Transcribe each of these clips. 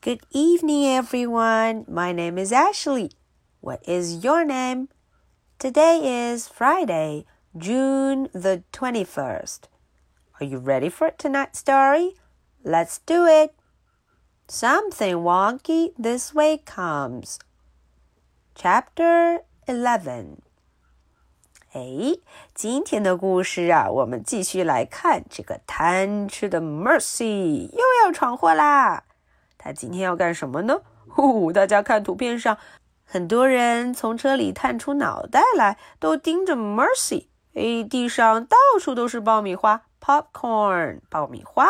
Good evening, everyone. My name is Ashley. What is your name? Today is Friday, June the 21st. Are you ready for tonight's story? Let's do it. Something wonky this way comes. Chapter 11. 哎，今天的故事啊，我们继续来看这个贪吃的 Mercy 又要闯祸啦。 他今天要干什么呢？呼，大家看图片上，很多人从车里探出脑袋来，都盯着 Mercy。哎，地上到处都是爆米花，popcorn，爆米花。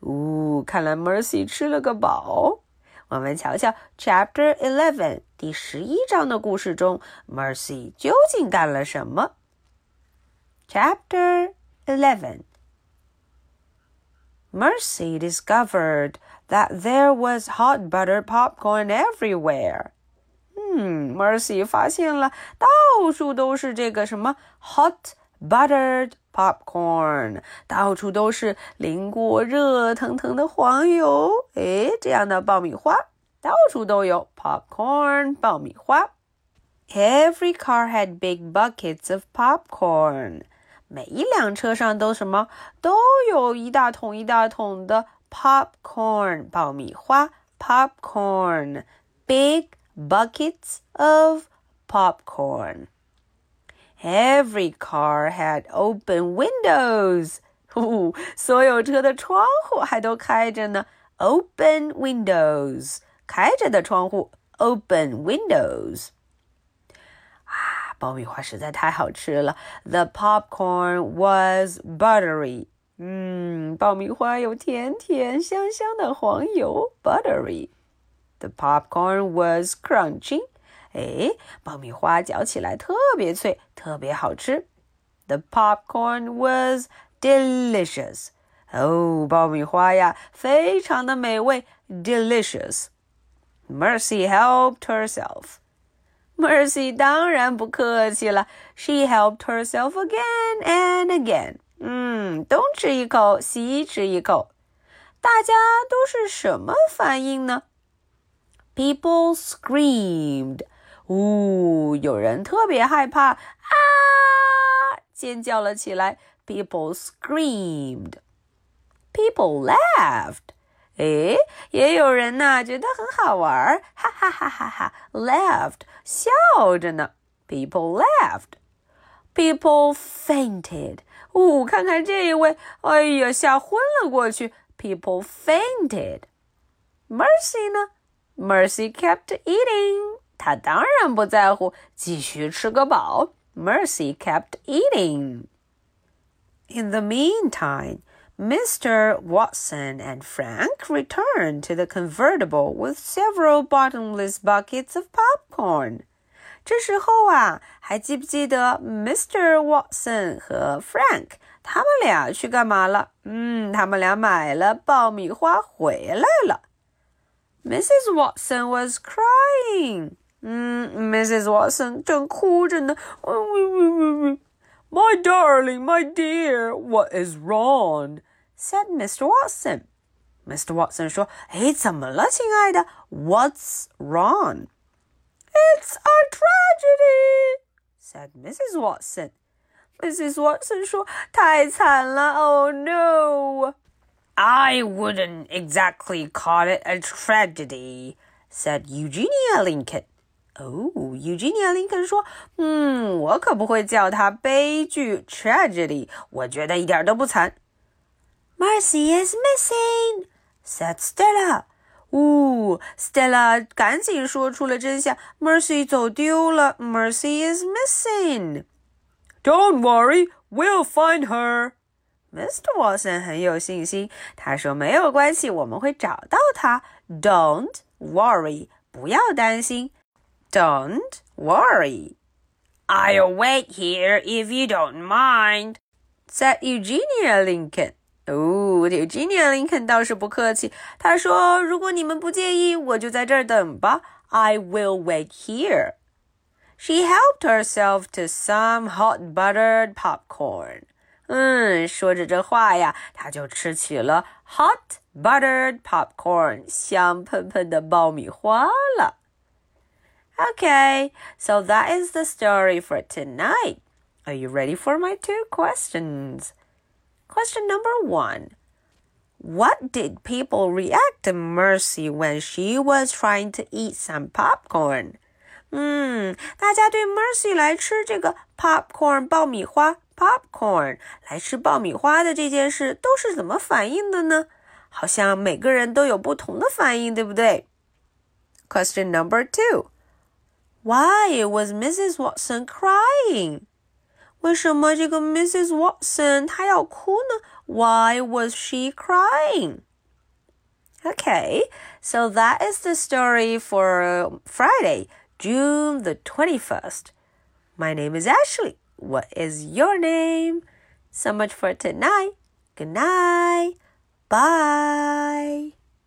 呜，看来 Mercy 吃了个饱。我们瞧瞧 Chapter Eleven 第十一章的故事中，Mercy 究竟干了什么？Chapter Eleven Mercy discovered that there was hot buttered popcorn everywhere. 嗯，Mercy 发现了到处都是这个什么 hot buttered popcorn，到处都是淋过热腾腾的黄油，诶，这样的爆米花，到处都有 popcorn 爆米花。Every car had big buckets of popcorn。 每一辆车上都什么都有一大桶一大桶的 popcorn 爆米花 popcorn big buckets of popcorn. Every car had open windows. 呼，所有车的窗户还都开着呢。Open windows，开着的窗户。Open windows。啊，爆米花实在太好吃了。The popcorn was buttery. 嗯，爆米花有甜甜香香的黄油，buttery。The popcorn was crunchy。哎，爆米花嚼起来特别脆，特别好吃。The popcorn was delicious。哦，爆米花呀，非常的美味，delicious。Mercy helped herself。 Mercy 当然不客气了，She helped herself again and again。嗯，东吃一口，西吃一口，大家都是什么反应呢？People screamed。呜，有人特别害怕啊，尖叫了起来。People screamed. People laughed. 诶，也有人呢觉得很好玩，哈哈哈哈哈，laughed 笑着呢。People laughed. People fainted. 呜，看看这一位，哎呀，吓昏了过去。People fainted. Mercy 呢？Mercy kept eating. 他当然不在乎，继续吃个饱。Mercy kept eating. In the meantime, Mr. Watson and Frank returned to the convertible with several bottomless buckets of popcorn. 这时候啊，还记不记得 Mr. Watson 和 Frank 他们俩去干嘛了？嗯，他们俩买了爆米花回来了。Mrs. Watson was crying. 嗯，Mrs. Watson 正哭着呢。 My darling, my dear, what is wrong? said Mr. Watson. Mr. Watson 说：“哎，怎么了，亲爱的？What's wrong?” It's a tragedy, said Mrs. Watson. Mrs. Watson 说：“太惨了，Oh no!” I wouldn't exactly call it a tragedy, said Eugenia Lincoln. 哦，尤吉尼亚·林肯说：“嗯，我可不会叫它悲剧 （tragedy），我觉得一点都不惨。” Mercy is missing," said Stella. 呜、哦、，Stella 赶紧说出了真相：Mercy 走丢了，Mercy is missing. Don't worry, we'll find her. Mr. Watson 很有信心，他说：“没有关系，我们会找到她。Don't worry，不要担心。” Don't worry. I'll wait here if you don't mind," said Eugenia Lincoln. 哦，Eugenia Lincoln 倒是不客气，她说：“如果你们不介意，我就在这儿等吧。I will wait here.” She helped herself to some hot buttered popcorn. 嗯，说着这话呀，他就吃起了 hot buttered popcorn，香喷喷的爆米花了。 Okay, so that is the story for tonight. Are you ready for my two questions? Question number one. What did people react to Mercy when she was trying to eat some popcorn? 嗯，大家对 Mercy 来吃这个 popcorn 爆米花 popcorn 来吃爆米花的这件事都是怎么反应的呢？好像每个人都有不同的反应，对不对？Question number two. Why was Mrs. Watson crying? 为什么这个 Mrs. Watson 她要哭呢？Why was she crying? Okay, so that is the story for Friday, June the 21st. My name is Ashley. What is your name? So much for tonight. Good night. Bye.